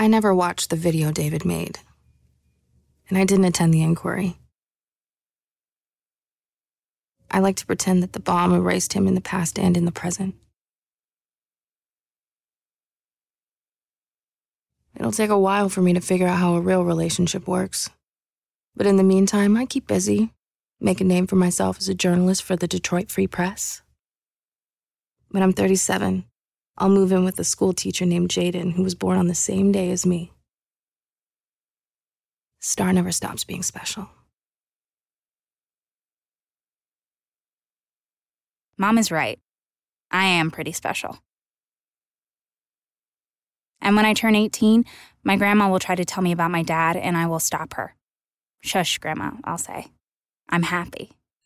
I never watched the video David made, and I didn't attend the inquiry. I like to pretend that the bomb erased him in the past and in the present. It'll take a while for me to figure out how a real relationship works. But in the meantime, I keep busy, make a name for myself as a journalist for the Detroit Free Press. When I'm 37, I'll move in with a school teacher named Jaden who was born on the same day as me. Star never stops being special. Mom is right. I am pretty special. And when I turn 18, my grandma will try to tell me about my dad, and I will stop her. Shush, Grandma, I'll say. I'm happy.